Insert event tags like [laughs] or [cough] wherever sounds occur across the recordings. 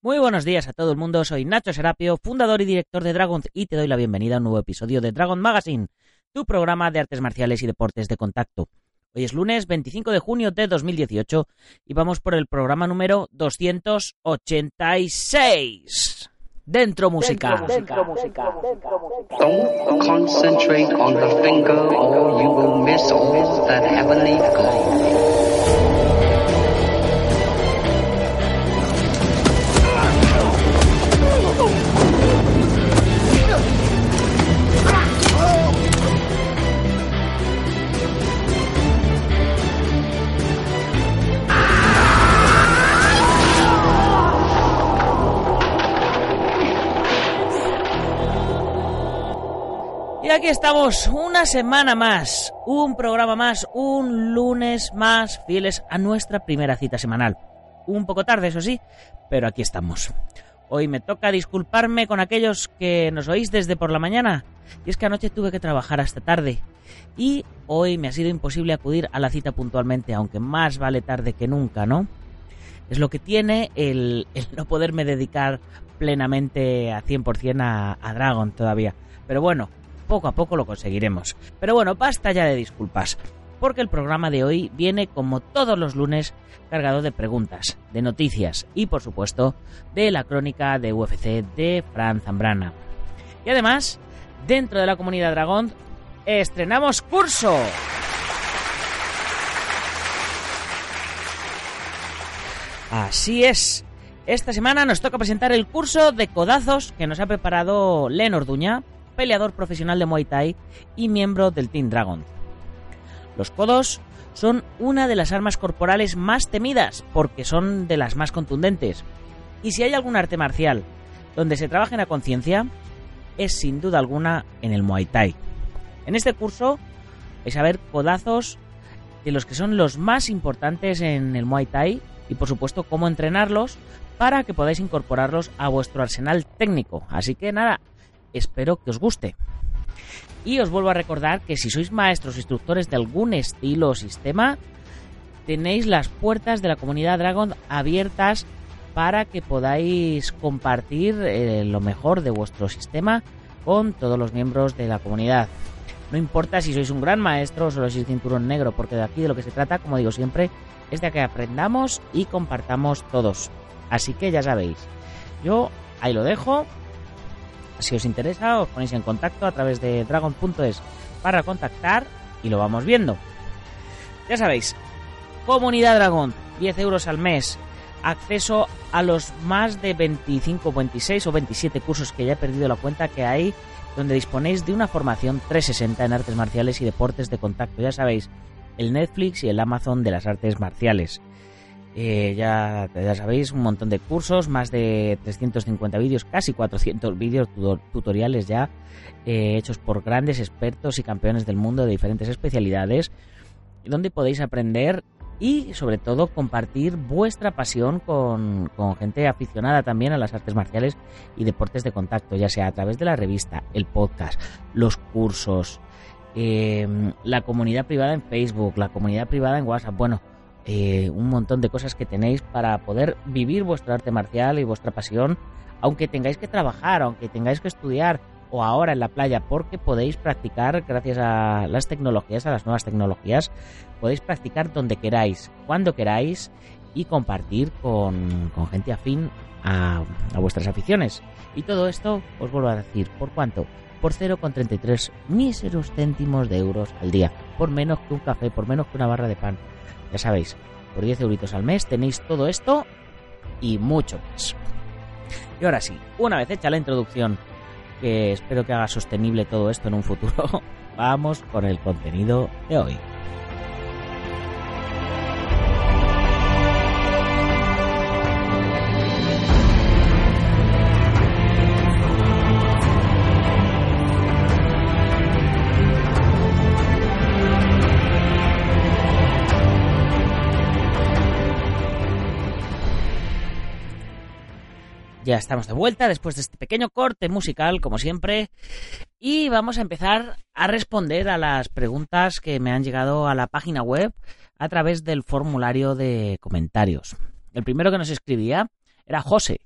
Muy buenos días a todo el mundo, soy Nacho Serapio, fundador y director de Dragon y te doy la bienvenida a un nuevo episodio de Dragon Magazine, tu programa de artes marciales y deportes de contacto. Hoy es lunes 25 de junio de 2018 y vamos por el programa número 286. Dentro música. Dentro música. Don't concentrate on the finger or you will miss all that heavenly glow. Y aquí estamos, una semana más, un programa más, un lunes más, fieles a nuestra primera cita semanal. Un poco tarde, eso sí, pero aquí estamos. Hoy me toca disculparme con aquellos que nos oís desde por la mañana. Y es que anoche tuve que trabajar hasta tarde. Y hoy me ha sido imposible acudir a la cita puntualmente, aunque más vale tarde que nunca, ¿no? Es lo que tiene el, no poderme dedicar plenamente a 100% a, a Dragon todavía. Pero bueno, poco a poco lo conseguiremos. Pero bueno, basta ya de disculpas, porque el programa de hoy viene como todos los lunes cargado de preguntas, de noticias y por supuesto de la crónica de UFC de Fran Zambrana. Y además, dentro de la comunidad Dragón, estrenamos curso. Así es. Esta semana nos toca presentar el curso de codazos que nos ha preparado Len Orduña, peleador profesional de Muay Thai y miembro del Team Dragon. Los codos son una de las armas corporales más temidas porque son de las más contundentes. Y si hay algún arte marcial donde se trabaja en la conciencia, es sin duda alguna en el Muay Thai. En este curso vais a ver codazos de los que son los más importantes en el Muay Thai y por supuesto cómo entrenarlos para que podáis incorporarlos a vuestro arsenal técnico. Así que nada, espero que os guste. Y os vuelvo a recordar que si sois maestros o instructores de algún estilo o sistema, tenéis las puertas de la comunidad Dragon abiertas para que podáis compartir eh, lo mejor de vuestro sistema con todos los miembros de la comunidad. No importa si sois un gran maestro o solo sois cinturón negro, porque de aquí de lo que se trata, como digo siempre, es de que aprendamos y compartamos todos. Así que ya sabéis, yo ahí lo dejo. Si os interesa, os ponéis en contacto a través de dragon.es para contactar y lo vamos viendo. Ya sabéis, Comunidad Dragón, 10 euros al mes, acceso a los más de 25, 26 o 27 cursos que ya he perdido la cuenta que hay, donde disponéis de una formación 360 en artes marciales y deportes de contacto. Ya sabéis, el Netflix y el Amazon de las artes marciales. Eh, ya, ya sabéis, un montón de cursos, más de 350 vídeos, casi 400 vídeos tutoriales ya, eh, hechos por grandes expertos y campeones del mundo de diferentes especialidades, donde podéis aprender y sobre todo compartir vuestra pasión con, con, gente aficionada también a las artes marciales y deportes de contacto, ya sea a través de la revista, el podcast, los cursos, eh, la comunidad privada en Facebook, la comunidad privada en WhatsApp, bueno, eh, un montón de cosas que tenéis para poder vivir vuestro arte marcial y vuestra pasión, aunque tengáis que trabajar, aunque tengáis que estudiar o ahora en la playa, porque podéis practicar gracias a las tecnologías, a las nuevas tecnologías, podéis practicar donde queráis, cuando queráis y compartir con, gente afín a, a, vuestras aficiones. Y todo esto, os vuelvo a decir, ¿por cuánto? Por 0,33 míseros céntimos de euros al día, por menos que un café, por menos que una barra de pan. Ya sabéis, por 10 euritos al mes tenéis todo esto y mucho más. Y ahora sí, una vez hecha la introducción, que espero que haga sostenible todo esto en un futuro, [laughs] vamos con el contenido de hoy. Ya estamos de vuelta después de este pequeño corte musical, como siempre, y vamos a empezar a responder a las preguntas que me han llegado a la página web a través del formulario de comentarios. El primero que nos escribía era José,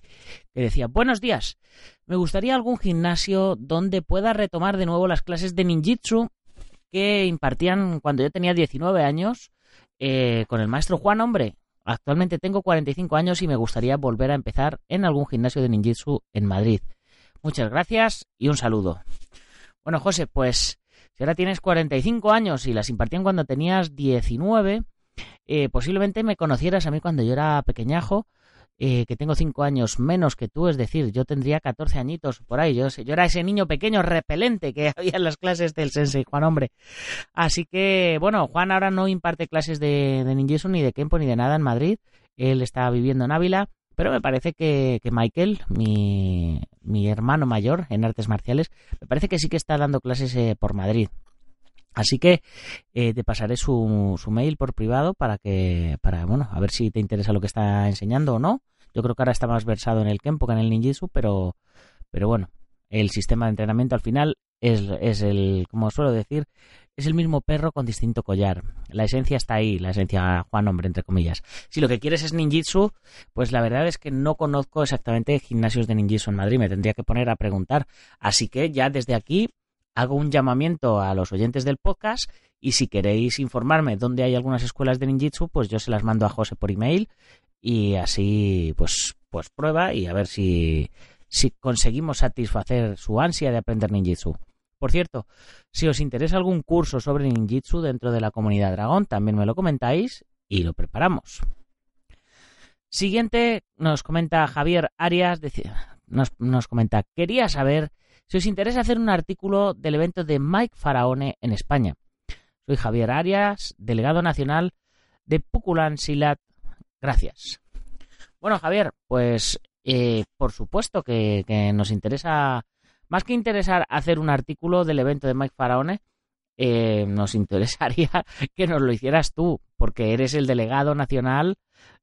que decía, buenos días, me gustaría algún gimnasio donde pueda retomar de nuevo las clases de ninjitsu que impartían cuando yo tenía 19 años eh, con el maestro Juan Hombre. Actualmente tengo 45 años y me gustaría volver a empezar en algún gimnasio de ninjitsu en Madrid. Muchas gracias y un saludo. Bueno, José, pues si ahora tienes 45 años y las impartían cuando tenías 19, eh, posiblemente me conocieras a mí cuando yo era pequeñajo eh, que tengo cinco años menos que tú, es decir, yo tendría 14 añitos por ahí. Yo, yo era ese niño pequeño repelente que [laughs] había en las clases del Sensei Juan Hombre. Así que, bueno, Juan ahora no imparte clases de, de ni de Kempo, ni de nada en Madrid. Él está viviendo en Ávila. Pero me parece que, que Michael, mi, mi, hermano mayor en artes marciales, me parece que sí que está dando clases eh, por Madrid. Así que eh, te pasaré su, su, mail por privado para que, para, bueno, a ver si te interesa lo que está enseñando o no. Yo creo que ahora está más versado en el Kempo que en el Ninjitsu, pero, pero bueno, el sistema de entrenamiento al final es, es el, como suelo decir, es el mismo perro con distinto collar. La esencia está ahí, la esencia Juan Hombre, entre comillas. Si lo que quieres es ninjitsu, pues la verdad es que no conozco exactamente gimnasios de ninjitsu en Madrid, me tendría que poner a preguntar. Así que ya desde aquí hago un llamamiento a los oyentes del podcast y si queréis informarme dónde hay algunas escuelas de ninjitsu, pues yo se las mando a José por email y así pues pues prueba y a ver si si conseguimos satisfacer su ansia de aprender ninjitsu. Por cierto, si os interesa algún curso sobre ninjitsu dentro de la comunidad dragón, también me lo comentáis y lo preparamos. Siguiente nos comenta Javier Arias, nos, nos comenta, quería saber si os interesa hacer un artículo del evento de Mike Faraone en España. Soy Javier Arias, delegado nacional de Puculan Silat Gracias. Bueno, Javier, pues eh, por supuesto que, nos interesa, más que interesar hacer un artículo del evento de Mike Faraone, eh, nos [laughs] interesaría que nos lo hicieras tú, porque eres el delegado nacional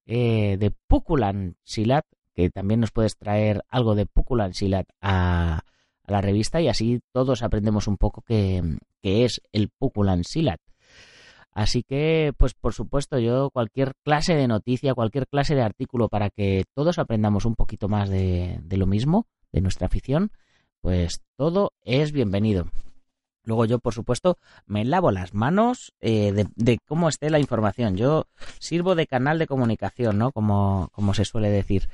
eh, de Pukulan Silat, que también nos puedes traer algo de Pukulan Silat a, a la revista y así todos aprendemos un poco qué, es el Pukulan Silat. Así que, pues por supuesto, yo cualquier clase de noticia, cualquier clase de artículo para que todos aprendamos un poquito más de, lo mismo, de nuestra afición, pues todo es bienvenido. Luego yo, por supuesto, me lavo las manos eh, de, cómo esté la información. Yo sirvo de canal de comunicación, ¿no? Como, como se suele decir.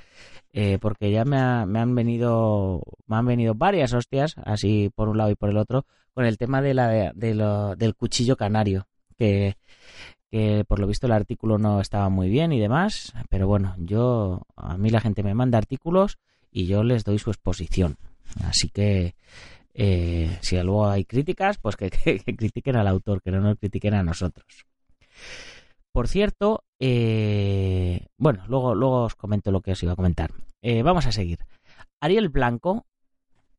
Eh, porque ya me, han venido me han venido varias hostias, así por un lado y por el otro, con el tema de la, de lo, del cuchillo canario que, por lo visto el artículo no estaba muy bien y demás, pero bueno, yo a mí la gente me manda artículos y yo les doy su exposición. Así que eh, si luego hay críticas, pues [laughs] que, critiquen al autor, que no nos critiquen a nosotros. Por cierto, eh, bueno, luego, luego os comento lo que os iba a comentar. Eh, vamos a seguir. Ariel Blanco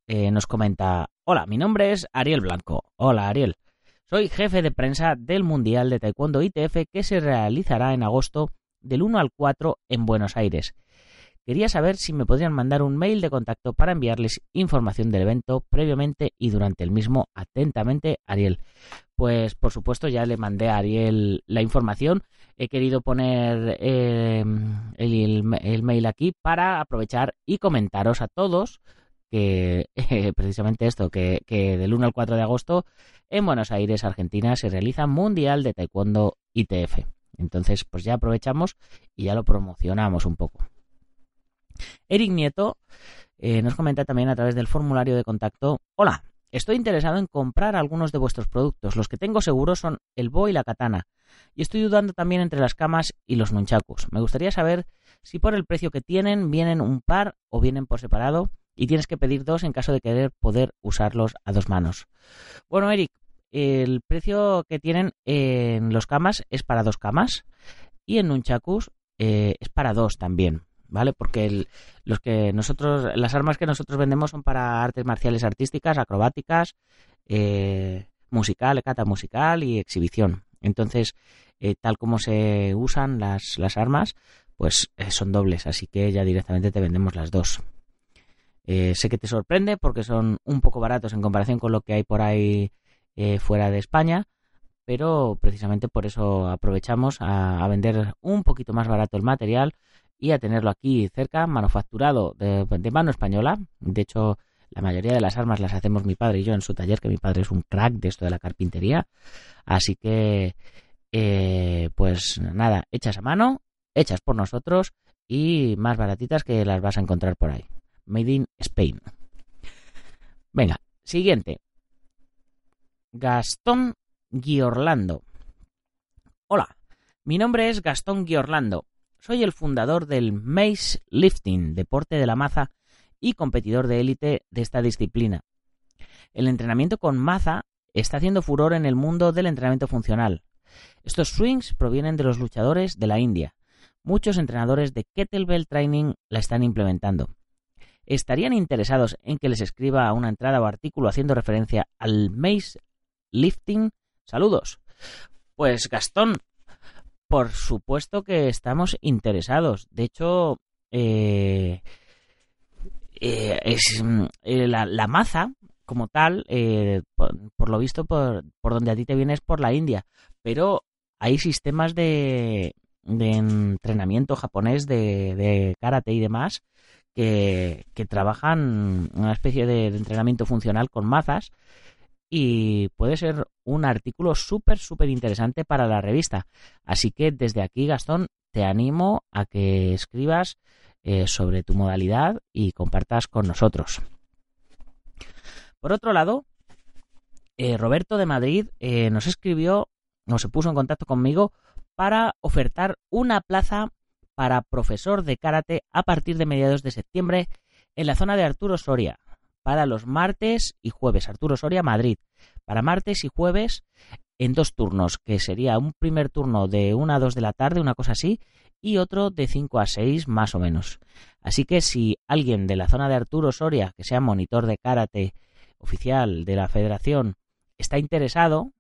nos comenta, hola, mi nombre es Ariel Blanco. Hola, Ariel. Soy jefe de prensa del Mundial de Taekwondo ITF que se realizará en agosto del 1 al 4 en Buenos Aires. Quería saber si me podrían mandar un mail de contacto para enviarles información del evento previamente y durante el mismo. Atentamente, Ariel. Pues por supuesto ya le mandé a Ariel la información. He querido poner em, el, mail aquí para aprovechar y comentaros a todos que [laughs] precisamente esto, que, que, del 1 al 4 de agosto en Buenos Aires, Argentina, se realiza Mundial de Taekwondo ITF. Entonces, pues ya aprovechamos y ya lo promocionamos un poco. Eric Nieto eh, nos comenta también a través del formulario de contacto, hola, estoy interesado en comprar algunos de vuestros productos. Los que tengo seguros son el Bo y la Katana. Y estoy dudando también entre las camas y los nunchakus. Me gustaría saber si por el precio que tienen vienen un par o vienen por separado y tienes que pedir dos en caso de querer poder usarlos a dos manos. Bueno, Eric, el precio que tienen en los camas es para dos camas y en Nunchakus eh, es para dos también, ¿vale? Porque los que nosotros, las armas que nosotros vendemos son para artes marciales artísticas, acrobáticas, eh, musical, cata musical y exhibición. Entonces, eh, tal como se usan las, las armas, pues son dobles, así que ya directamente te vendemos las dos. Eh, sé que te sorprende porque son un poco baratos en comparación con lo que hay por ahí eh, fuera de España, pero precisamente por eso aprovechamos a, vender un poquito más barato el material y a tenerlo aquí cerca, manufacturado de, mano española. De hecho, la mayoría de las armas las hacemos mi padre y yo en su taller, que mi padre es un crack de esto de la carpintería. Así que, eh, pues nada, hechas a mano, hechas por nosotros y más baratitas que las vas a encontrar por ahí. Made in Spain. Venga, siguiente. Gastón Giorlando. Hola, mi nombre es Gastón Giorlando. Soy el fundador del Mace Lifting, deporte de la maza y competidor de élite de esta disciplina. El entrenamiento con maza está haciendo furor en el mundo del entrenamiento funcional. Estos swings provienen de los luchadores de la India. Muchos entrenadores de kettlebell training la están implementando. ¿Estarían interesados en que les escriba una entrada o artículo haciendo referencia al mace lifting? Saludos. Pues Gastón, por supuesto que estamos interesados. De hecho, eh, eh, es eh, la, maza como tal, eh, por, lo visto, por, por, donde a ti te vienes por la India, pero hay sistemas de, de entrenamiento japonés de, de, karate y demás que, que trabajan una especie de, entrenamiento funcional con mazas y puede ser un artículo súper, súper interesante para la revista. Así que desde aquí, Gastón, te animo a que escribas eh, sobre tu modalidad y compartas con nosotros. Por otro lado, eh, Roberto de Madrid eh, nos escribió, nos se puso en contacto conmigo para ofertar una plaza para profesor de karate a partir de mediados de septiembre en la zona de Arturo Soria para los martes y jueves. Arturo Soria, Madrid. Para martes y jueves en dos turnos, que sería un primer turno de 1 a 2 de la tarde, una cosa así, y otro de 5 a 6 más o menos. Así que si alguien de la zona de Arturo Soria, que sea monitor de karate oficial de la federación, está interesado,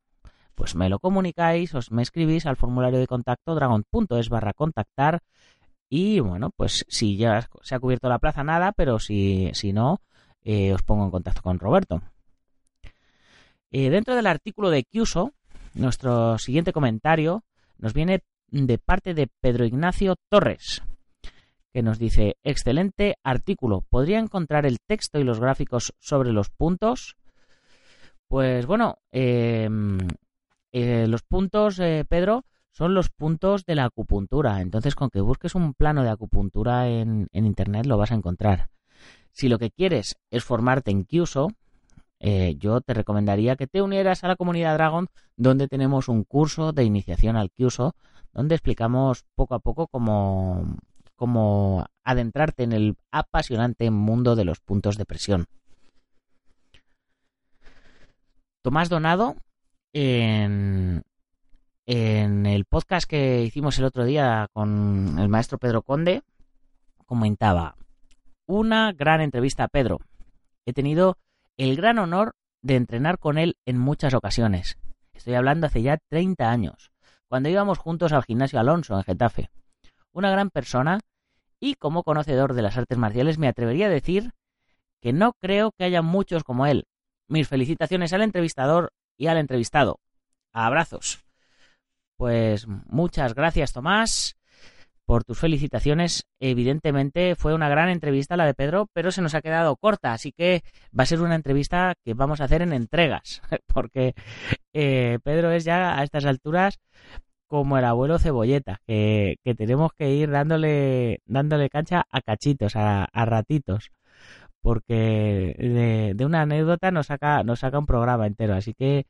pues me lo comunicáis, os me escribís al formulario de contacto dragon.es barra contactar y bueno, pues si ya se ha cubierto la plaza, nada, pero si, si no, eh, os pongo en contacto con Roberto. Eh, dentro del artículo de Kyuso, nuestro siguiente comentario nos viene de parte de Pedro Ignacio Torres, que nos dice, excelente artículo, ¿podría encontrar el texto y los gráficos sobre los puntos? Pues bueno, eh, los puntos, Pedro, son los puntos de la acupuntura. Entonces, con que busques un plano de acupuntura en Internet lo vas a encontrar. Si lo que quieres es formarte en Kyuso, eh, yo te recomendaría que te unieras a la comunidad Dragon, donde tenemos un curso de iniciación al Kyuso, donde explicamos poco a poco cómo, cómo adentrarte en el apasionante mundo de los puntos de presión. Tomás Donado, en, en el podcast que hicimos el otro día con el maestro Pedro Conde, comentaba una gran entrevista a Pedro. He tenido el gran honor de entrenar con él en muchas ocasiones. Estoy hablando hace ya 30 años cuando íbamos juntos al gimnasio Alonso en Getafe. Una gran persona y como conocedor de las artes marciales me atrevería a decir que no creo que haya muchos como él. Mis felicitaciones al entrevistador y al entrevistado. Abrazos. Pues muchas gracias Tomás por tus felicitaciones. Evidentemente fue una gran entrevista la de Pedro, pero se nos ha quedado corta, así que va a ser una entrevista que vamos a hacer en entregas, [laughs] porque eh, Pedro es ya a estas alturas como el abuelo cebolleta, que, que tenemos que ir dándole, dándole cancha a cachitos, a, a ratitos, porque de, de, una anécdota nos saca, nos saca un programa entero, así que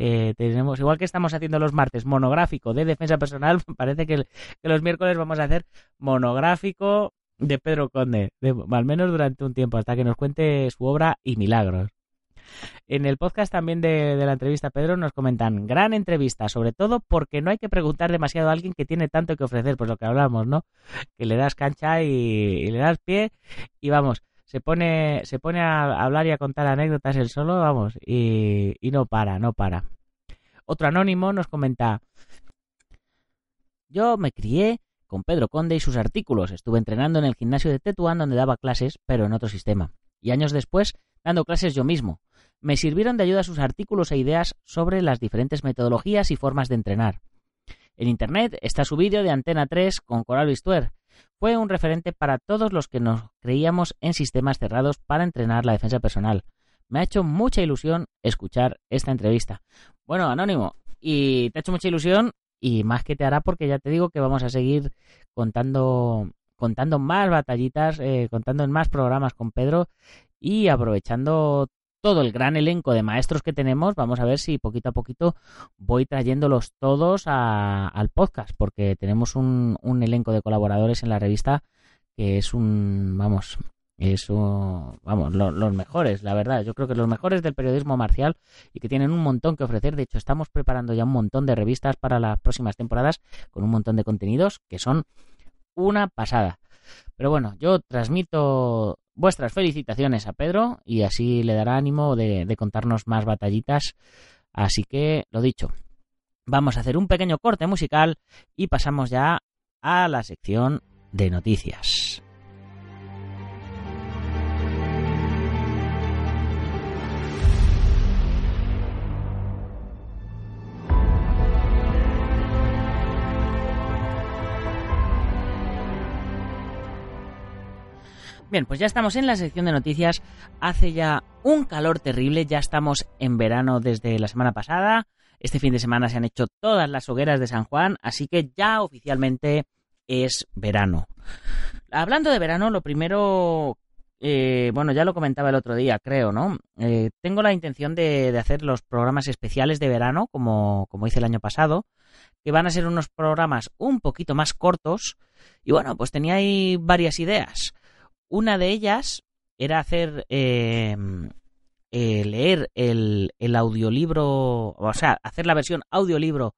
eh, tenemos, igual que estamos haciendo los martes monográfico de defensa personal, [laughs] parece que, los miércoles vamos a hacer monográfico de Pedro Conde, de, al menos durante un tiempo, hasta que nos cuente su obra y milagros. En el podcast también de, de, la entrevista Pedro nos comentan, gran entrevista, sobre todo porque no hay que preguntar demasiado a alguien que tiene tanto que ofrecer, pues lo que hablamos, ¿no? Que le das cancha y le das pie y vamos, se pone, se pone a hablar y a contar anécdotas él solo, vamos, y, y no para, no para. Otro anónimo nos comenta, yo me crié con Pedro Conde y sus artículos. Estuve entrenando en el gimnasio de Tetuán donde daba clases, pero en otro sistema. y años después dando clases yo mismo. Me sirvieron de ayuda sus artículos e ideas sobre las diferentes metodologías y formas de entrenar. En Internet está su vídeo de Antena 3 con Coral Bistuer. Fue un referente para todos los que nos creíamos en sistemas cerrados para entrenar la defensa personal. Me ha hecho mucha ilusión escuchar esta entrevista. Bueno, Anónimo, y te ha hecho mucha ilusión y más que te hará porque ya te digo que vamos a seguir contando contando más batallitas, eh, contando en más programas con Pedro y aprovechando todo el gran elenco de maestros que tenemos, vamos a ver si poquito a poquito voy trayéndolos todos al podcast, porque tenemos un, un, elenco de colaboradores en la revista que es un, vamos, eso, vamos, los mejores, la verdad. Yo creo que los mejores del periodismo marcial y que tienen un montón que ofrecer. De hecho, estamos preparando ya un montón de revistas para las próximas temporadas con un montón de contenidos que son una pasada. Pero bueno, yo transmito vuestras felicitaciones a Pedro y así le dará ánimo de, de contarnos más batallitas. Así que, lo dicho, vamos a hacer un pequeño corte musical y pasamos ya a la sección de noticias. Bien, pues ya estamos en la sección de noticias. Hace ya un calor terrible, ya estamos en verano desde la semana pasada. Este fin de semana se han hecho todas las hogueras de San Juan, así que ya oficialmente es verano. Hablando de verano, lo primero, eh, bueno, ya lo comentaba el otro día, creo, ¿no? Eh, tengo la intención de, de, hacer los programas especiales de verano, como, como hice el año pasado, que van a ser unos programas un poquito más cortos. Y bueno, pues tenía ahí varias ideas. Una de ellas era hacer eh, eh, leer el, audiolibro, o sea, hacer la versión audiolibro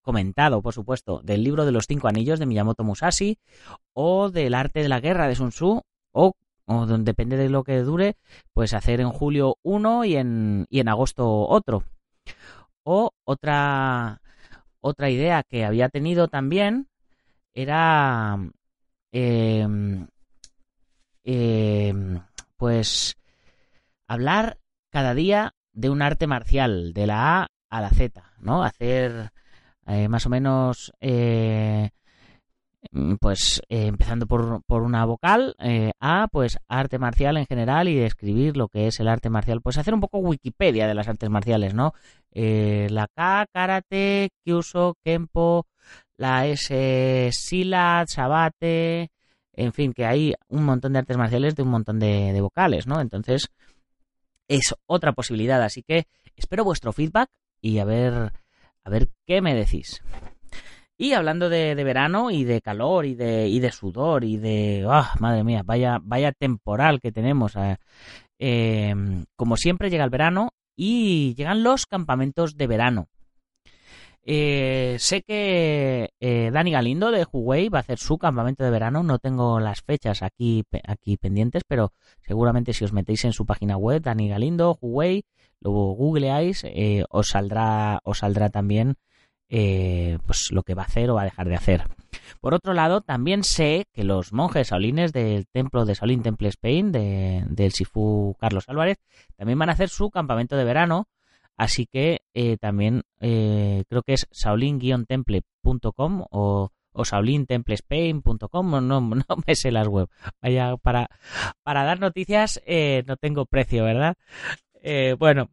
comentado, por supuesto, del libro de los cinco anillos de Miyamoto Musashi o del arte de la guerra de Sun Tzu o, o depende de lo que dure, pues hacer en julio uno y en, y en agosto otro. O otra, otra idea que había tenido también era eh, eh, pues hablar cada día de un arte marcial, de la A a la Z, ¿no? Hacer eh, más o menos, eh, pues eh, empezando por, por, una vocal, A, pues arte marcial en general y describir lo que es el arte marcial. Pues hacer un poco Wikipedia de las artes marciales, ¿no? La K, karate, kyuso, kempo, la S, silat, sabate, en fin, que hay un montón de artes marciales de un montón de, vocales, ¿no? Entonces, es otra posibilidad. Así que espero vuestro feedback y a ver, a ver qué me decís. Y hablando de, verano y de calor y de, y de sudor y de... ¡Oh, madre mía! Vaya, vaya temporal que tenemos. Eh, como siempre llega el verano y llegan los campamentos de verano. Eh, sé que eh, Dani Galindo de Huawei va a hacer su campamento de verano. No tengo las fechas aquí, aquí pendientes, pero seguramente si os metéis en su página web, Dani Galindo, Huawei, luego googleáis, eh, os saldrá, os saldrá también eh, pues lo que va a hacer o va a dejar de hacer. Por otro lado, también sé que los monjes saulines del templo de Saulín Temple Spain, de, del Sifu Carlos Álvarez, también van a hacer su campamento de verano Así que eh, también eh, creo que es shaolin-temple.com o, o no, no [laughs] me sé las web. Vaya, para, para dar noticias eh, no tengo precio, ¿verdad? Bueno,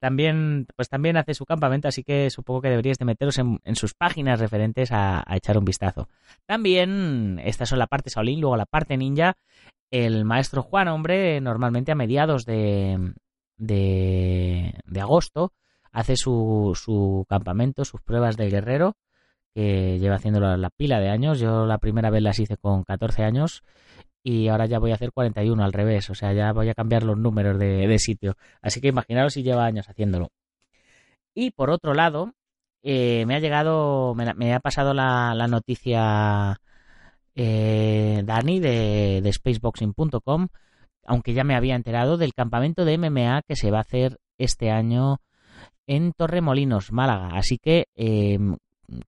también, pues también hace su campamento, así que supongo que deberíais de meteros en, sus páginas referentes a, a, echar un vistazo. También, estas son la parte Shaolin, luego la parte ninja. El maestro Juan, hombre, normalmente a mediados de, de, de agosto hace su, su campamento, sus pruebas del guerrero, que lleva haciéndolo la pila de años. Yo la primera vez las hice con 14 años y ahora ya voy a hacer 41 al revés, o sea, ya voy a cambiar los números de, de sitio. Así que imaginaros si lleva años haciéndolo. Y por otro lado, eh, me ha llegado, me, me, ha pasado la, la noticia eh, Dani de, de spaceboxing.com aunque ya me había enterado del campamento de MMA que se va a hacer este año en Torremolinos, Málaga. Así que, eh,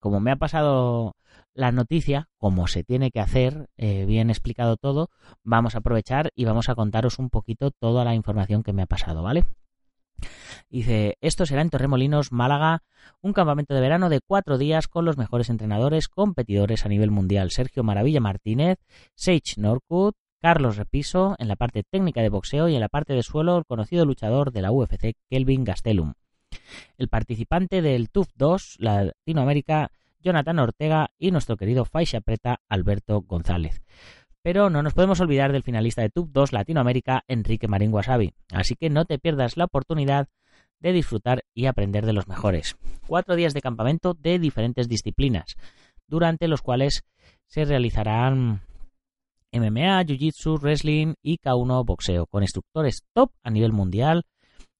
como me ha pasado la noticia, como se tiene que hacer, eh, bien explicado todo, vamos a aprovechar y vamos a contaros un poquito toda la información que me ha pasado, ¿vale? Dice, esto será en Torremolinos, Málaga, un campamento de verano de cuatro días con los mejores entrenadores competidores a nivel mundial. Sergio Maravilla Martínez, Sage Norwood, Carlos Repiso en la parte técnica de boxeo y en la parte de suelo el conocido luchador de la UFC Kelvin Gastelum. El participante del TUF 2 Latinoamérica Jonathan Ortega y nuestro querido Faixa Preta Alberto González. Pero no nos podemos olvidar del finalista de TUF 2 Latinoamérica Enrique Marín Wasabi, así que no te pierdas la oportunidad de disfrutar y aprender de los mejores. Cuatro días de campamento de diferentes disciplinas, durante los cuales se realizarán MMA, Jiu-Jitsu, Wrestling y K1 Boxeo, con instructores top a nivel mundial,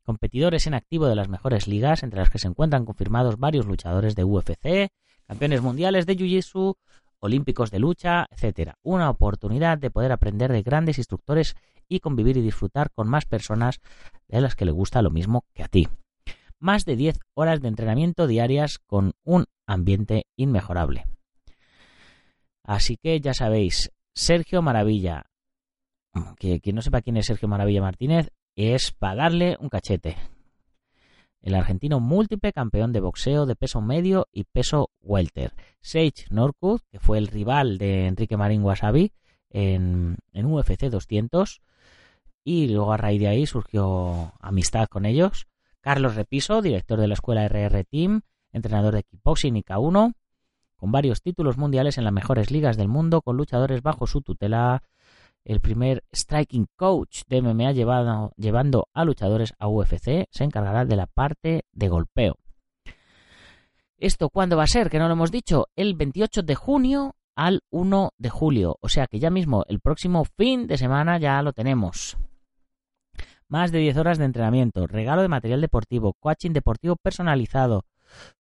competidores en activo de las mejores ligas, entre las que se encuentran confirmados varios luchadores de UFC, campeones mundiales de Jiu-Jitsu, olímpicos de lucha, etc. Una oportunidad de poder aprender de grandes instructores y convivir y disfrutar con más personas de las que le gusta lo mismo que a ti. Más de 10 horas de entrenamiento diarias con un ambiente inmejorable. Así que ya sabéis, Sergio Maravilla. Que quien no sepa quién es Sergio Maravilla Martínez es para darle un cachete. El argentino múltiple campeón de boxeo de peso medio y peso welter. Sage Norwood, que fue el rival de Enrique Marín Wasabi en, en UFC 200. Y luego a raíz de ahí surgió amistad con ellos. Carlos Repiso, director de la escuela RR Team, entrenador de kickboxing y K1 con varios títulos mundiales en las mejores ligas del mundo, con luchadores bajo su tutela, el primer striking coach de MMA llevado, llevando a luchadores a UFC, se encargará de la parte de golpeo. ¿Esto cuándo va a ser? Que no lo hemos dicho. El 28 de junio al 1 de julio. O sea que ya mismo el próximo fin de semana ya lo tenemos. Más de 10 horas de entrenamiento, regalo de material deportivo, coaching deportivo personalizado,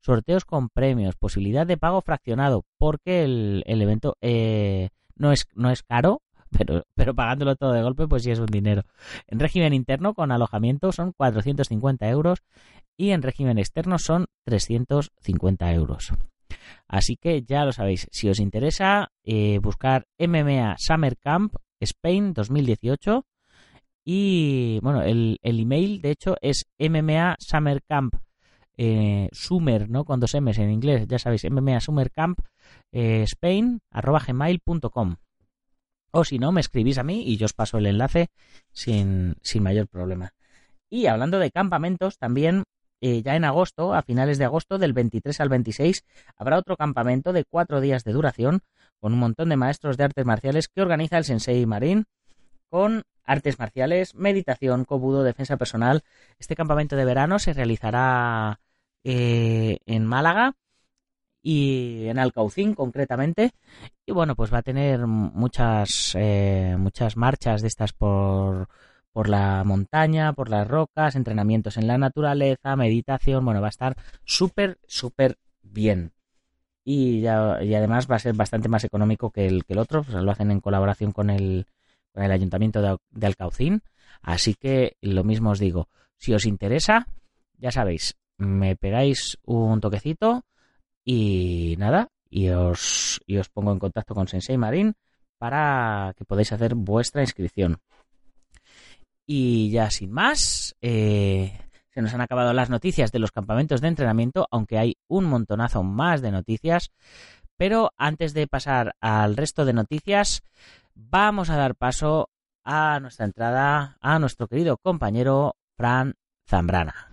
sorteos con premios, posibilidad de pago fraccionado, porque el, evento eh, no, es, no es caro, [laughs] pero, pero pagándolo todo de golpe, pues sí es un dinero. En régimen interno, con alojamiento, son 450 euros y en régimen externo son 350 euros. Así que ya lo sabéis, si os interesa, eh, buscar MMA Summer Camp Spain 2018 y bueno, el, el email de hecho es MMA Summer Camp eh, Summer, ¿no? Con dos M's en inglés, ya sabéis, MMA Summer Camp eh, Spain, arroba gmail.com. O si no, me escribís a mí y yo os paso el enlace sin, sin mayor problema. Y hablando de campamentos, también eh, ya en agosto, a finales de agosto, del 23 al 26, habrá otro campamento de cuatro días de duración con un montón de maestros de artes marciales que organiza el Sensei Marín con artes marciales, meditación, cobudo, defensa personal. Este campamento de verano se realizará eh, en Málaga y en Alcaucín concretamente. Y bueno, pues va a tener muchas, eh, muchas marchas de estas por, por la montaña, por las rocas, entrenamientos en la naturaleza, meditación. Bueno, va a estar súper, súper bien. Y, ya, y además va a ser bastante más económico que el, que el otro. lo hacen en colaboración con el, con el Ayuntamiento de Alcaucín. Así que lo mismo os digo. Si os interesa, ya sabéis, me pegáis un toquecito y nada, y os, y os pongo en contacto con Sensei Marín para que podáis hacer vuestra inscripción. Y ya sin más, eh, se nos han acabado las noticias de los campamentos de entrenamiento, aunque hay un montonazo más de noticias. Pero antes de pasar al resto de noticias, vamos a dar paso a nuestra entrada a nuestro querido compañero Fran Zambrana.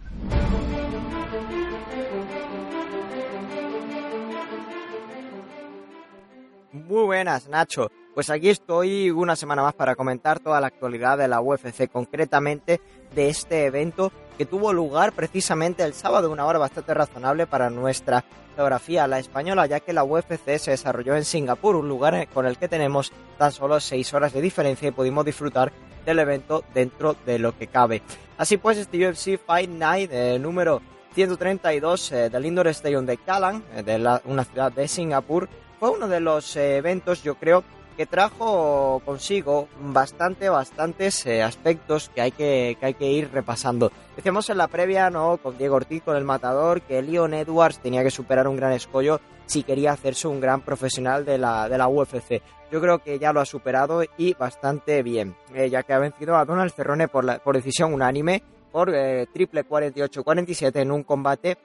Muy buenas, Nacho. Pues aquí estoy una semana más para comentar toda la actualidad de la UFC, concretamente de este evento que tuvo lugar precisamente el sábado, una hora bastante razonable para nuestra geografía, la española, ya que la UFC se desarrolló en Singapur, un lugar con el que tenemos tan solo seis horas de diferencia y pudimos disfrutar del evento dentro de lo que cabe. Así pues, este UFC Fight Night eh, número 132 eh, del Indoor Stadium de Kallang, eh, de una ciudad de Singapur, fue uno de los eh, eventos, yo creo, que trajo consigo bastante, bastantes eh, aspectos que hay que, que hay que ir repasando. Decíamos en la previa, ¿no? Con Diego Ortiz, con el matador, que Leon Edwards tenía que superar un gran escollo si quería hacerse un gran profesional de la, de la UFC. Yo creo que ya lo ha superado y bastante bien, eh, ya que ha vencido a Donald Cerrone por, la, por decisión unánime, por eh, triple 48-47 en un combate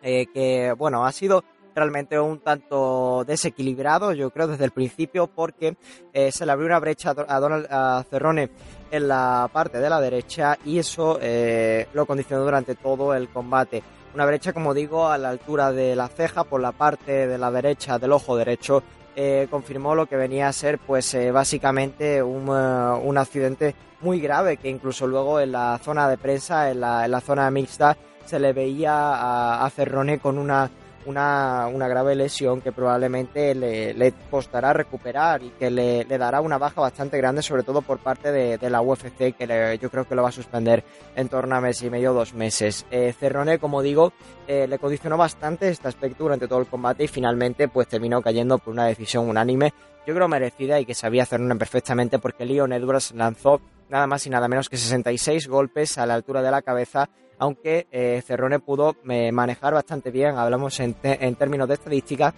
que, bueno, ha sido realmente un tanto desequilibrado, yo creo, desde el principio, porque eh, se le abrió una brecha a Donald a Cerrone en la parte de la derecha y eso eh, lo condicionó durante todo el combate. Una brecha, como digo, a la altura de la ceja por la parte de la derecha del ojo derecho. Eh, confirmó lo que venía a ser, pues básicamente un, un, accidente muy grave que incluso luego en la zona de prensa, en la, en la zona mixta, se le veía a Cerrone con una una, una, grave lesión que probablemente le, costará recuperar y que le, dará una baja bastante grande, sobre todo por parte de, de la UFC, que le, yo creo que lo va a suspender en torno a mes y medio, dos meses. Eh, Cerrone, como digo, eh, le condicionó bastante este aspecto durante todo el combate y finalmente pues terminó cayendo por una decisión unánime, yo creo merecida y que sabía Cerrone perfectamente porque Leon Edwards lanzó nada más y nada menos que 66 golpes a la altura de la cabeza aunque eh, Cerrone pudo eh, manejar bastante bien, hablamos en, en, términos de estadística,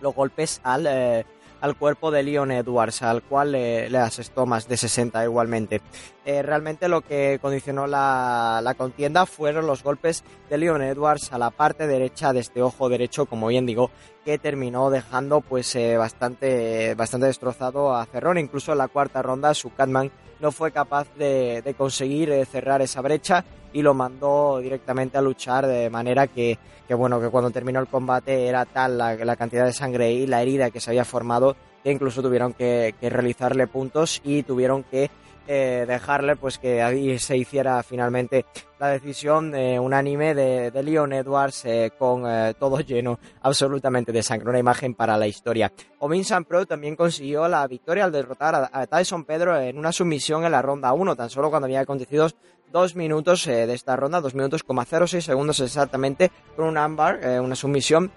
los golpes al, eh, al cuerpo de Leon Edwards, al cual le asestó más de 60 igualmente. Eh, realmente lo que condicionó la, la, contienda fueron los golpes de Leon Edwards a la parte derecha de este ojo derecho, como bien digo, que terminó dejando pues eh, bastante, bastante destrozado a Cerrone. Incluso en la cuarta ronda su Catman no fue capaz de, de conseguir eh, cerrar esa brecha y lo mandó directamente a luchar de manera que, que bueno, que cuando terminó el combate era tal la, la, cantidad de sangre y la herida que se había formado que incluso tuvieron que, que realizarle puntos y tuvieron que eh, dejarle pues que ahí se hiciera finalmente la decisión eh, unánime de, de, Leon Edwards eh, con eh, todo lleno absolutamente de sangre, una imagen para la historia. Omin San Pro también consiguió la victoria al derrotar a, a, Tyson Pedro en una sumisión en la ronda 1, tan solo cuando había acontecido dos minutos de esta ronda, dos minutos, 06 segundos exactamente, con un ámbar, una sumisión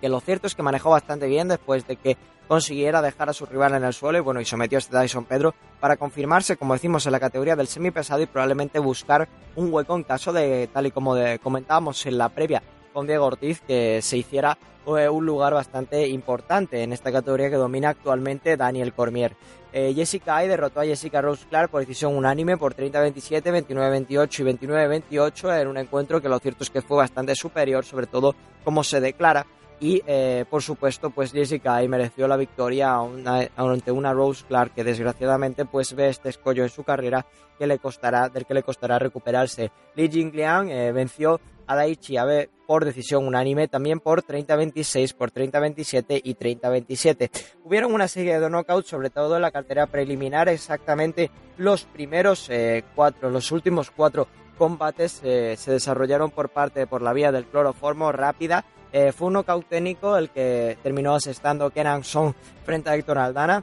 que lo cierto es que manejó bastante bien después de que consiguiera dejar a su rival en el suelo y bueno, y sometió a este Tyson Pedro para confirmarse, como decimos, en la categoría del semipesado y probablemente buscar un hueco en caso de, tal y como de, comentábamos en la previa con Diego Ortiz, que se hiciera eh, un lugar bastante importante en esta categoría que domina actualmente Daniel Cormier. Eh, Jessica Ay derrotó a Jessica Rose Clark por decisión unánime por 30-27, 29-28 y 29-28 en un encuentro que lo cierto es que fue bastante superior, sobre todo como se declara y eh, por supuesto pues Jessica ahí mereció la victoria ante una Rose Clark que desgraciadamente pues ve este escollo en su carrera que le costará del que le costará recuperarse. Li Jingliang eh, venció a Daichi Abe por decisión unánime también por 30-26 por 30-27 y 30-27 hubieron una serie de knockouts sobre todo en la cartera preliminar exactamente los primeros eh, cuatro los últimos cuatro combates eh, se desarrollaron por parte por la vía del cloroformo rápida eh, fue un knockout técnico el que terminó asestando Kenan Song frente a Héctor Aldana.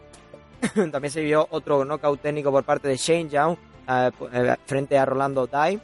[coughs] También se vio otro knockout técnico por parte de Shane Young eh, frente a Rolando Dai.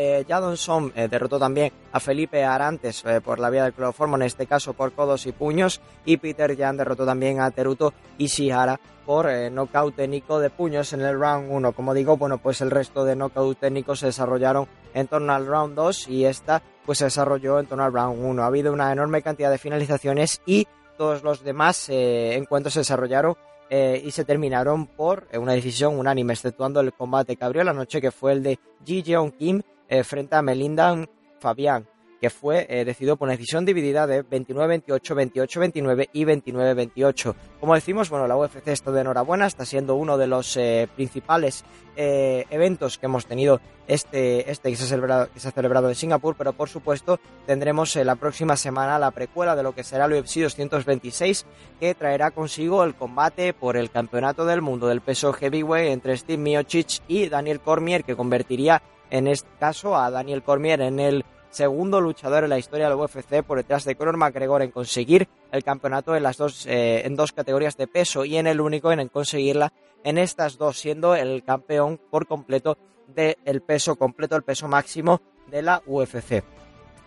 Eh, Jadon Song derrotó también a Felipe Arantes por la vía del cloroformo, en este caso por codos y puños. Y Peter Jan derrotó también a Teruto Ishihara por eh, knockout técnico de puños en el round 1. Como digo, bueno, pues el resto de knockout técnicos se desarrollaron en torno al round 2 y esta pues se desarrolló en torno al round 1. Ha habido una enorme cantidad de finalizaciones y todos los demás eh, encuentros se desarrollaron eh, y se terminaron por eh, una decisión unánime, exceptuando el combate que abrió la noche, que fue el de Ji Jeong Kim eh, frente a Melinda Fabián, que fue eh, decidido por una decisión dividida de 29-28, 28-29 y 29-28. Como decimos, bueno, la UFC está de enhorabuena, está siendo uno de los eh, principales eventos que hemos tenido este, este que, se ha celebrado, que se ha celebrado en Singapur, pero por supuesto tendremos la próxima semana la precuela de lo que será el UFC 226, que traerá consigo el combate por el campeonato del mundo del peso heavyweight entre Steve Miocic y Daniel Cormier, que convertiría en este caso a Daniel Cormier en el segundo luchador en la historia del UFC por detrás de Conor McGregor en conseguir el campeonato en las dos eh, en dos categorías de peso y en el único en conseguirla en estas dos siendo el campeón por completo del peso completo el peso máximo de la UFC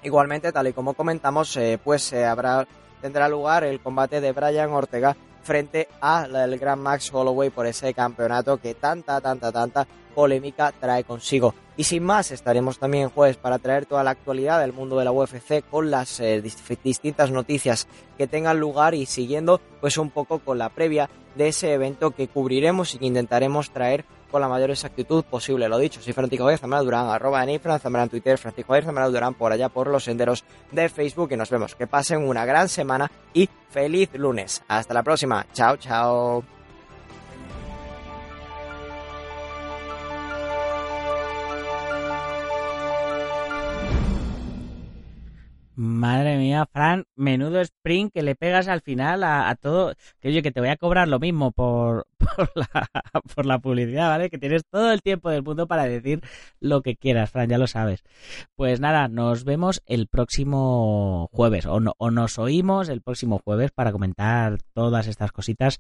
igualmente tal y como comentamos eh, pues eh, habrá tendrá lugar el combate de Brian Ortega frente al gran Max Holloway por ese campeonato que tanta, tanta, tanta polémica trae consigo. Y sin más, estaremos también jueves para traer toda la actualidad del mundo de la UFC con las eh, distintas noticias que tengan lugar y siguiendo pues un poco con la previa de ese evento que cubriremos y que intentaremos traer con la mayor exactitud posible. Lo dicho, soy Francisco Javier Zambrano Durán, arroba en en Twitter, Francisco Javier Zambrano Durán por allá por los senderos de Facebook y nos vemos. Que pasen una gran semana y feliz lunes. Hasta la próxima. Chao, chao. Madre mía, Fran, menudo sprint que le pegas al final a, todo. Que oye, que te voy a cobrar lo mismo por, [laughs] por, la, por la publicidad, ¿vale? Que tienes todo el tiempo del mundo para decir lo que quieras, Fran, ya lo sabes. Pues nada, nos vemos el próximo jueves, o, o nos oímos el próximo jueves para comentar todas estas cositas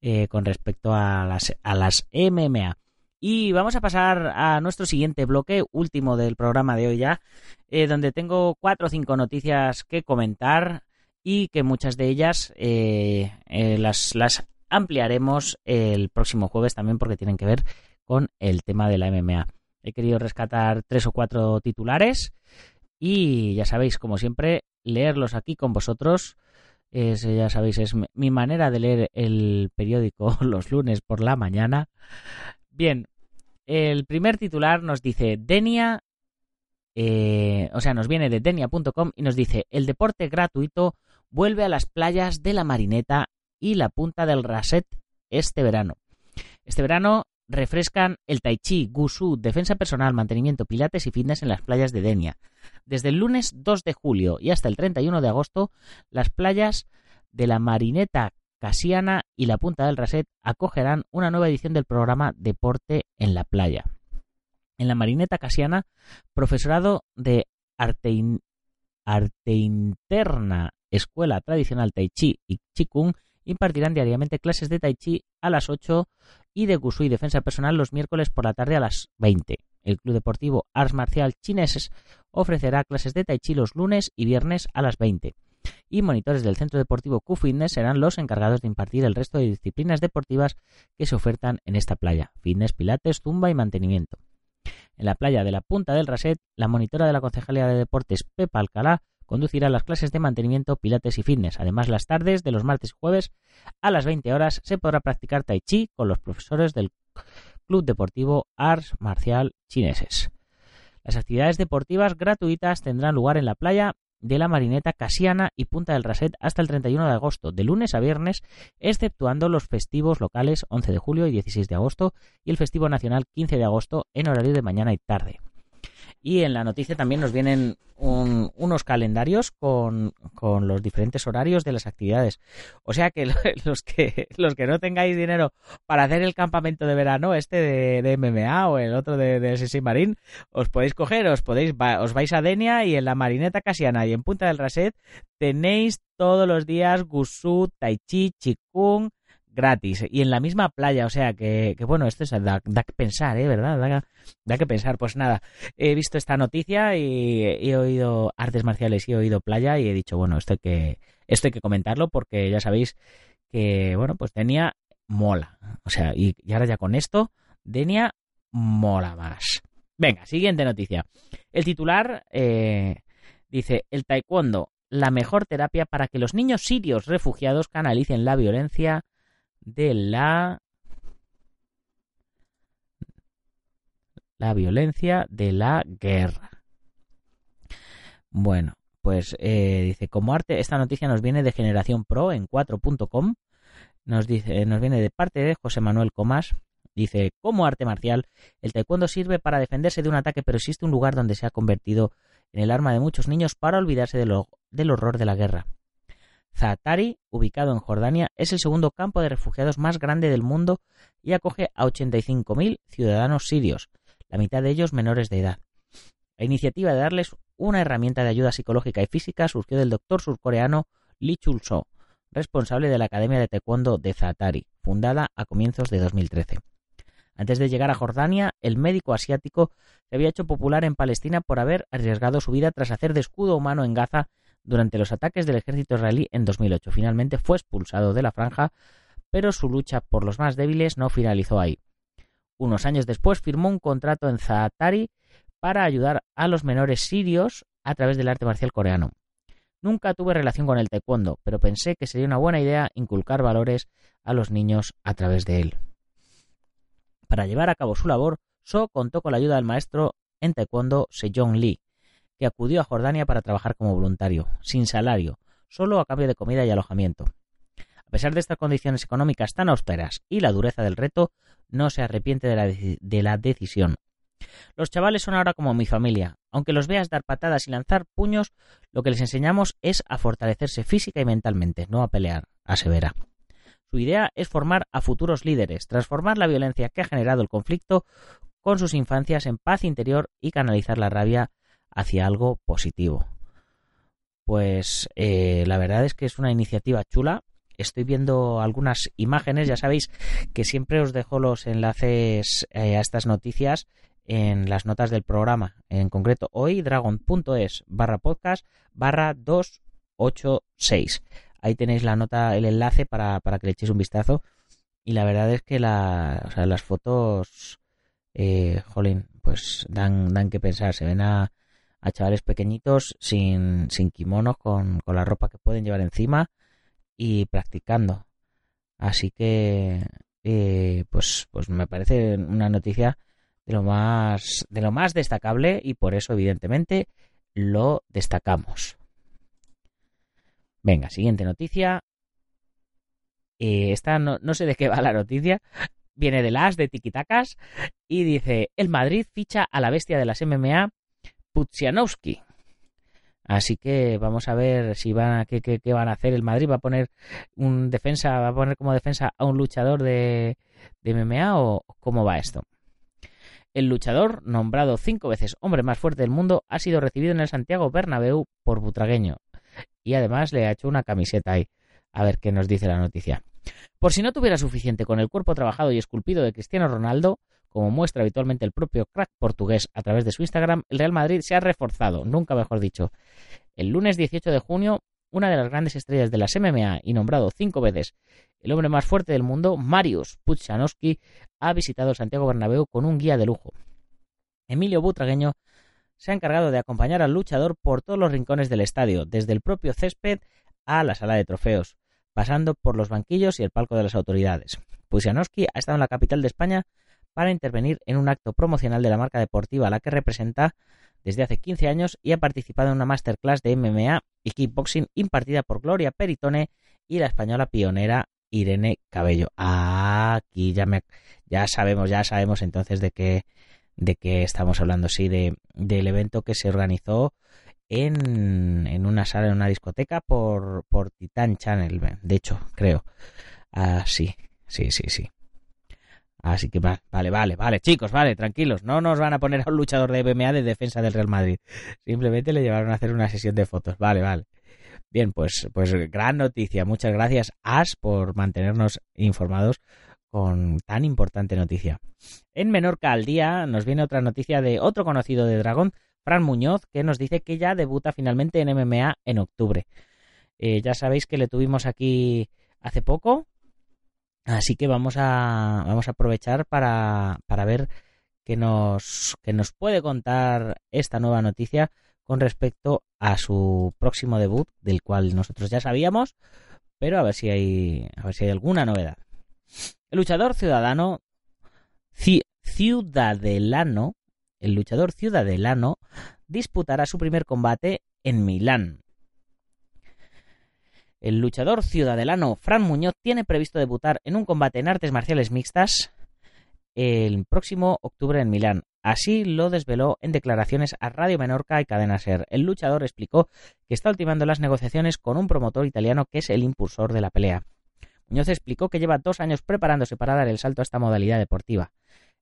eh, con respecto a las, a las MMA. Y vamos a pasar a nuestro siguiente bloque, último del programa de hoy ya, eh, donde tengo cuatro o cinco noticias que comentar y que muchas de ellas eh, eh, las, las ampliaremos el próximo jueves también porque tienen que ver con el tema de la MMA. He querido rescatar tres o cuatro titulares y ya sabéis, como siempre, leerlos aquí con vosotros. ya sabéis, es mi manera de leer el periódico [laughs] los lunes por la mañana. Bien, el primer titular nos dice Denia, eh, o sea, nos viene de denia.com y nos dice el deporte gratuito vuelve a las playas de la Marineta y la punta del Raset este verano. Este verano refrescan el tai chi, gusu, defensa personal, mantenimiento, pilates y fitness en las playas de Denia. Desde el lunes 2 de julio y hasta el 31 de agosto, las playas de la Marineta Casiana y la Punta del Raset acogerán una nueva edición del programa Deporte en la Playa. En la Marineta Casiana, profesorado de arte, interna, escuela tradicional Tai Chi y Kung impartirán diariamente clases de Tai Chi a las 8 y de Gusui Defensa Personal los miércoles por la tarde a las 20. El Club Deportivo Arts Marcial Chineses ofrecerá clases de Tai Chi los lunes y viernes a las 20 y monitores del Centro Deportivo Q-Fitness serán los encargados de impartir el resto de disciplinas deportivas que se ofertan en esta playa, fitness, pilates, zumba y mantenimiento. En la playa de la Punta del Raset, la monitora de la Concejalía de Deportes, Pepa Alcalá, conducirá las clases de mantenimiento, pilates y fitness. Además, las tardes de los martes y jueves a las 20 horas se podrá practicar tai chi con los profesores del Club Deportivo Arts Marcial Chineses. Las actividades deportivas gratuitas tendrán lugar en la playa de la Marineta Casiana y Punta del Raset hasta el 31 de agosto, de lunes a viernes, exceptuando los festivos locales 11 de julio y 16 de agosto y el festivo nacional 15 de agosto en horario de mañana y tarde. Y en la noticia también nos vienen unos calendarios con, los diferentes horarios de las actividades. O sea que [laughs] los que los que no tengáis dinero para hacer el campamento de verano, este de, MMA o el otro de, de Marín, os podéis coger, os podéis os vais a Denia y en la Marineta Casiana y en Punta del Raset tenéis todos los días Gusú, Tai Chi, Chikung, gratis y en la misma playa, o sea que, bueno, esto es, da, que pensar, ¿eh? ¿Verdad? Da, que pensar. Pues nada, he visto esta noticia y he oído artes marciales y he oído playa y he dicho, bueno, esto hay que, esto hay que comentarlo porque ya sabéis que, bueno, pues Denia mola. O sea, y, ahora ya con esto, Denia mola más. Venga, siguiente noticia. El titular eh, dice, el taekwondo, la mejor terapia para que los niños sirios refugiados canalicen la violencia de la la violencia de la guerra. Bueno, pues eh, dice, como arte, esta noticia nos viene de Generación Pro en 4.com, nos, dice, nos viene de parte de José Manuel Comas, dice, como arte marcial, el taekwondo sirve para defenderse de un ataque, pero existe un lugar donde se ha convertido en el arma de muchos niños para olvidarse de del horror de la guerra. Zaatari, ubicado en Jordania, es el segundo campo de refugiados más grande del mundo y acoge a 85.000 ciudadanos sirios, la mitad de ellos menores de edad. La iniciativa de darles una herramienta de ayuda psicológica y física surgió del doctor surcoreano Lee Chul-so, responsable de la Academia de Taekwondo de Zaatari, fundada a comienzos de 2013. Antes de llegar a Jordania, el médico asiático se había hecho popular en Palestina por haber arriesgado su vida tras hacer de escudo humano en Gaza durante los ataques del ejército israelí en 2008. Finalmente fue expulsado de la franja, pero su lucha por los más débiles no finalizó ahí. Unos años después firmó un contrato en Zaatari para ayudar a los menores sirios a través del arte marcial coreano. Nunca tuve relación con el taekwondo, pero pensé que sería una buena idea inculcar valores a los niños a través de él. Para llevar a cabo su labor, So contó con la ayuda del maestro en taekwondo Sejong Lee, que acudió a Jordania para trabajar como voluntario, sin salario, solo a cambio de comida y alojamiento. A pesar de estas condiciones económicas tan austeras y la dureza del reto, no se arrepiente de la, de la decisión. Los chavales son ahora como mi familia. Aunque los veas dar patadas y lanzar puños, lo que les enseñamos es a fortalecerse física y mentalmente, no a pelear, asevera. Su idea es formar a futuros líderes, transformar la violencia que ha generado el conflicto con sus infancias en paz interior y canalizar la rabia hacia algo positivo. Pues eh, la verdad es que es una iniciativa chula. Estoy viendo algunas imágenes, ya sabéis que siempre os dejo los enlaces eh, a estas noticias en las notas del programa. En concreto, hoy dragon.es barra podcast barra 286. Ahí tenéis la nota, el enlace para, que le echéis un vistazo. Y la verdad es que la, las fotos, eh, jolín, pues dan, dan que pensar. Se ven a, a chavales pequeñitos sin, sin kimonos, con, con la ropa que pueden llevar encima y practicando. Así que, eh, pues, pues me parece una noticia de lo más de lo más destacable y por eso evidentemente lo destacamos. Venga, siguiente noticia. Eh, esta no, no, sé de qué va la noticia. Viene de las de Tikitakas y dice: El Madrid ficha a la bestia de las MMA, Putsianowski. Así que vamos a ver si van a, qué, qué, qué, van a hacer. El Madrid va a poner un defensa, va a poner como defensa a un luchador de, de MMA o cómo va esto. El luchador, nombrado cinco veces hombre más fuerte del mundo, ha sido recibido en el Santiago Bernabéu por Butragueño. Y además le ha hecho una camiseta ahí. A ver qué nos dice la noticia. Por si no tuviera suficiente con el cuerpo trabajado y esculpido de Cristiano Ronaldo, como muestra habitualmente el propio crack portugués a través de su Instagram, el Real Madrid se ha reforzado, nunca mejor dicho. El lunes 18 de junio, una de las grandes estrellas de las MMA y nombrado cinco veces el hombre más fuerte del mundo, Marius Puchanowski, ha visitado Santiago Bernabéu con un guía de lujo. Emilio Butragueño se ha encargado de acompañar al luchador por todos los rincones del estadio, desde el propio césped a la sala de trofeos, pasando por los banquillos y el palco de las autoridades. Puchanowski ha estado en la capital de España para intervenir en un acto promocional de la marca deportiva la que representa desde hace 15 años y ha participado en una masterclass de MMA y kickboxing impartida por Gloria Peritone y la española pionera Irene Cabello. aquí ya me ya sabemos, ya sabemos entonces de qué de qué estamos hablando, sí, de del evento que se organizó en, en una sala, en una discoteca por, por Titan Channel, de hecho, creo. Ah, sí, sí, sí, sí. Así que vale, vale, vale, chicos, vale, tranquilos, no nos van a poner a un luchador de MMA de defensa del Real Madrid. Simplemente le llevaron a hacer una sesión de fotos, vale, vale. Bien, pues, pues gran noticia. Muchas gracias, As, por mantenernos informados con tan importante noticia. En Menorca al día nos viene otra noticia de otro conocido de Dragón, Fran Muñoz, que nos dice que ya debuta finalmente en MMA en octubre. Eh, ya sabéis que le tuvimos aquí hace poco, así que vamos a, vamos a aprovechar para, para ver qué nos, qué nos puede contar esta nueva noticia con respecto a su próximo debut, del cual nosotros ya sabíamos, pero a ver si hay, a ver si hay alguna novedad. El luchador ciudadano ciudadelano, el luchador ciudadelano disputará su primer combate en Milán. El luchador ciudadelano Fran Muñoz tiene previsto debutar en un combate en artes marciales mixtas el próximo octubre en Milán. Así lo desveló en declaraciones a Radio Menorca y Cadena Ser. El luchador explicó que está ultimando las negociaciones con un promotor italiano que es el impulsor de la pelea. Muñoz explicó que lleva dos años preparándose para dar el salto a esta modalidad deportiva.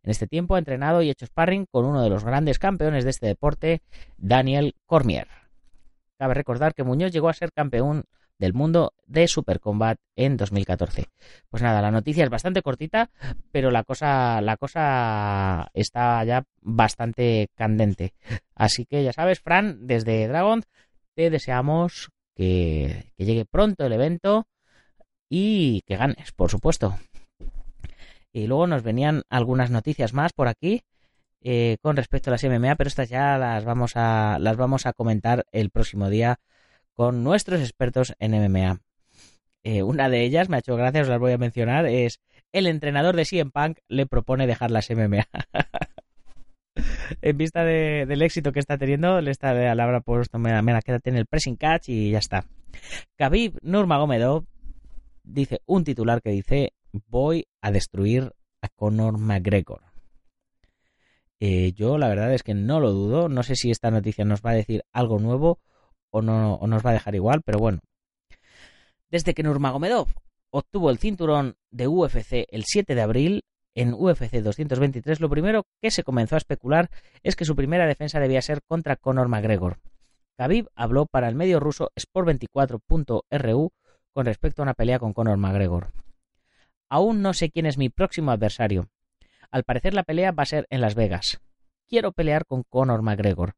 En este tiempo ha entrenado y hecho sparring con uno de los grandes campeones de este deporte, Daniel Cormier. Cabe recordar que Muñoz llegó a ser campeón del mundo de Super Combat en 2014. Pues nada, la noticia es bastante cortita, pero la cosa, la cosa está ya bastante candente. Así que ya sabes, Fran, desde Dragon, te deseamos que, que llegue pronto el evento y que ganes, por supuesto. Y luego nos venían algunas noticias más por aquí eh, con respecto a las MMA, pero estas ya las vamos a las vamos a comentar el próximo día con nuestros expertos en MMA. Eh, una de ellas, me ha hecho gracia, os las voy a mencionar, es el entrenador de CM Punk le propone dejar las MMA. [laughs] en vista del éxito que está teniendo, le está de la puesto, me la quédate en el pressing catch y ya está. Khabib Nurmagomedov dice un titular que dice voy a destruir a Conor McGregor. Eh, yo la verdad es que no lo dudo, no sé si esta noticia nos va a decir algo nuevo o, no, o nos va a dejar igual, pero bueno. Desde que Nurmagomedov obtuvo el cinturón de UFC el 7 de abril, en UFC 223, lo primero que se comenzó a especular es que su primera defensa debía ser contra Conor McGregor. Khabib habló para el medio ruso Sport24.ru con respecto a una pelea con Conor McGregor. Aún no sé quién es mi próximo adversario. Al parecer la pelea va a ser en Las Vegas. Quiero pelear con Conor McGregor.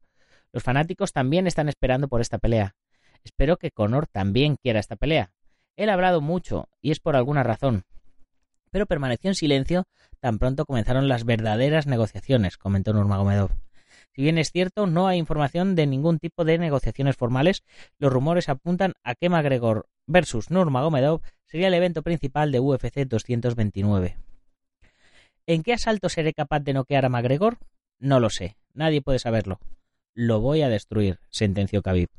Los fanáticos también están esperando por esta pelea. Espero que Conor también quiera esta pelea. Él ha hablado mucho, y es por alguna razón. Pero permaneció en silencio tan pronto comenzaron las verdaderas negociaciones, comentó Nurmagomedov. Si bien es cierto, no hay información de ningún tipo de negociaciones formales, los rumores apuntan a que McGregor versus Nurmagomedov sería el evento principal de UFC 229. ¿En qué asalto seré capaz de noquear a McGregor? No lo sé, nadie puede saberlo. Lo voy a destruir, sentenció Khabib.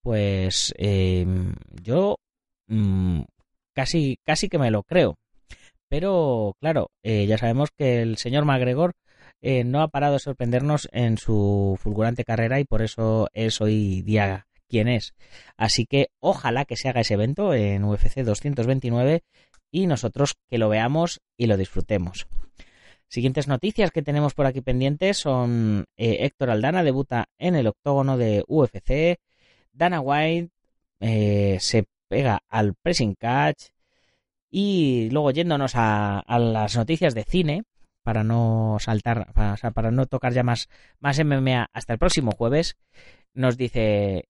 Pues em, yo mm, casi, casi que me lo creo. Pero claro, eh, ya sabemos que el señor McGregor eh, no ha parado de sorprendernos en su fulgurante carrera y por eso es hoy día quien es. Así que ojalá que se haga ese evento en UFC 229 y nosotros que lo veamos y lo disfrutemos. Siguientes noticias que tenemos por aquí pendientes son eh, Héctor Aldana debuta en el octógono de UFC, Dana White eh, se pega al pressing catch y luego yéndonos a las noticias de cine, para no saltar, para, no tocar ya más, más MMA hasta el próximo jueves, nos dice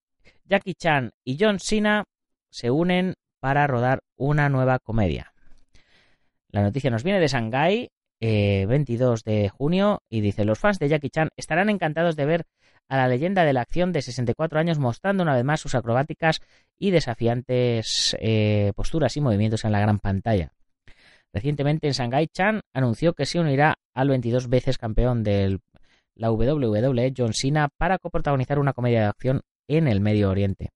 Jackie Chan y John Cena se unen para rodar una nueva comedia. La noticia nos viene de Shanghai, 22 eh, de junio, y dice, los fans de Jackie Chan estarán encantados de ver a la leyenda de la acción de 64 años mostrando una vez más sus acrobáticas y desafiantes eh, posturas y movimientos en la gran pantalla. Recientemente en Shanghai, Chan anunció que se unirá al 22 veces campeón de la WWE, John Cena, para coprotagonizar una comedia de acción en el Medio Oriente.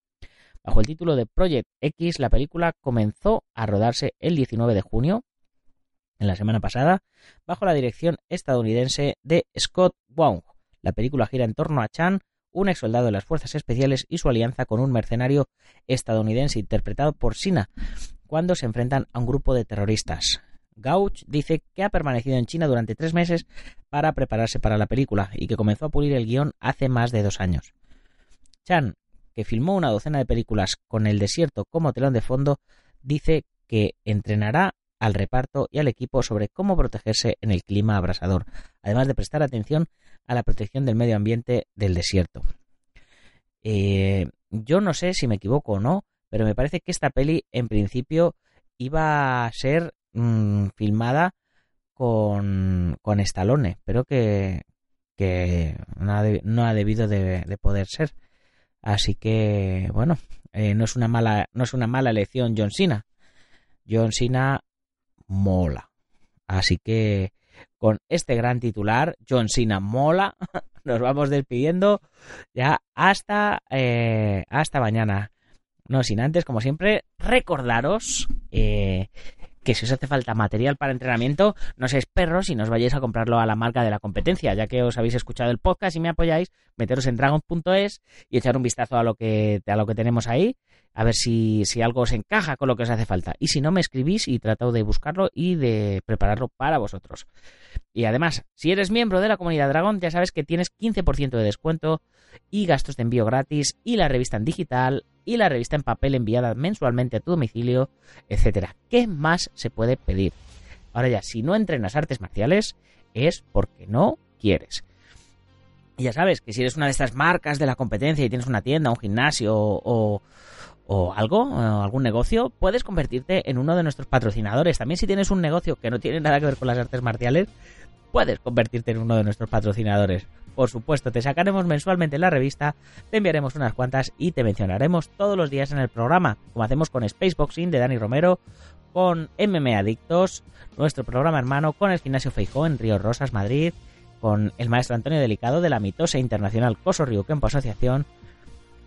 Bajo el título de Project X, la película comenzó a rodarse el 19 de junio, en la semana pasada, bajo la dirección estadounidense de Scott Wong. La película gira en torno a Chan, un ex soldado de las fuerzas especiales y su alianza con un mercenario estadounidense interpretado por Cena, cuando se enfrentan a un grupo de terroristas. Gauch dice que ha permanecido en China durante tres meses para prepararse para la película y que comenzó a pulir el guion hace más de dos años. Chan, que filmó una docena de películas con el desierto como telón de fondo, dice que entrenará al reparto y al equipo sobre cómo protegerse en el clima abrasador, además de prestar atención a la protección del medio ambiente del desierto. Eh, yo no sé si me equivoco o no, pero me parece que esta peli en principio iba a ser mm, filmada con, con Stallone, pero que, que no, ha debido de, poder ser. Así que, bueno, eh, no, es una mala, no es una mala elección John Cena. John Cena mola. Así que con este gran titular, John Cena mola, [laughs] nos vamos despidiendo ya hasta, eh, hasta mañana. No sin antes, como siempre, recordaros eh, que si os hace falta material para entrenamiento, no seáis perros y no os vayáis a comprarlo a la marca de la competencia, ya que os habéis escuchado el podcast y me apoyáis, meteros en dragon.es y echar un vistazo a lo que, a lo que tenemos ahí, a ver si, si algo os encaja con lo que os hace falta. Y si no, me escribís y trato de buscarlo y de prepararlo para vosotros. Y además, si eres miembro de la comunidad Dragon, ya sabes que tienes 15% de descuento y gastos de envío gratis y la revista en digital y la revista en papel enviada mensualmente a tu domicilio, etcétera. ¿Qué más se puede pedir? Ahora ya, si no entrenas artes marciales es porque no quieres. Y ya sabes que si eres una de estas marcas de la competencia y tienes una tienda, un gimnasio o, o algo, algún negocio, puedes convertirte en uno de nuestros patrocinadores. También si tienes un negocio que no tiene nada que ver con las artes marciales, puedes convertirte en uno de nuestros patrocinadores. Por supuesto, te sacaremos mensualmente en la revista, te enviaremos unas cuantas y te mencionaremos todos los días en el programa, como hacemos con Spaceboxing de Dani Romero, con MMA Adictos, nuestro programa hermano con el Gimnasio Feijó en Río Rosas, Madrid, con el maestro Antonio Delicado de la mitosa internacional Coso Río Kempo Asociación,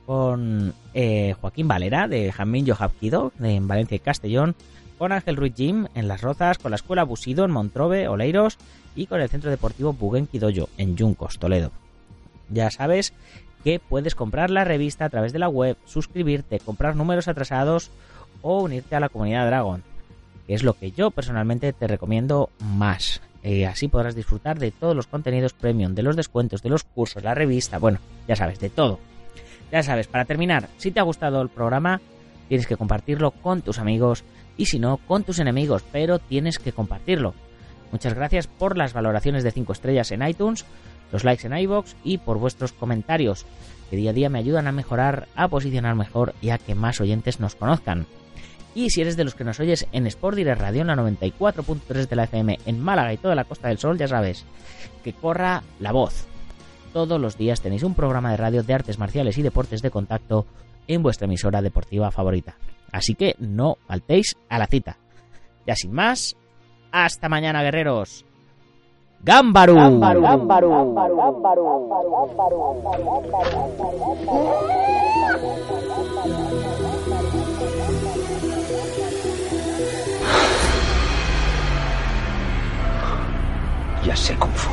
con eh, Joaquín Valera de Jamín Yohapkido de Valencia y Castellón, con Ángel Ruiz Jim en Las Rozas, con la Escuela Busido en Montrobe, Oleiros y con el Centro Deportivo Buguen en Yuncos, Toledo. Ya sabes que puedes comprar la revista a través de la web, suscribirte, comprar números atrasados o unirte a la comunidad Dragon, que es lo que yo personalmente te recomiendo más. Eh, así podrás disfrutar de todos los contenidos premium, de los descuentos, de los cursos, la revista, bueno, ya sabes, de todo. Ya sabes, para terminar, si te ha gustado el programa, tienes que compartirlo con tus amigos y si no, con tus enemigos, pero tienes que compartirlo. Muchas gracias por las valoraciones de 5 estrellas en iTunes, los likes en iBox y por vuestros comentarios, que día a día me ayudan a mejorar, a posicionar mejor y a que más oyentes nos conozcan. Y si eres de los que nos oyes en Sport Direct Radio, en la 94.3 de la FM, en Málaga y toda la Costa del Sol, ya sabes, que corra la voz. Todos los días tenéis un programa de radio de artes marciales y deportes de contacto en vuestra emisora deportiva favorita. Así que no faltéis a la cita. Ya sin más, hasta mañana, guerreros. ¡Gámbaru! Ya sé Kung Fu.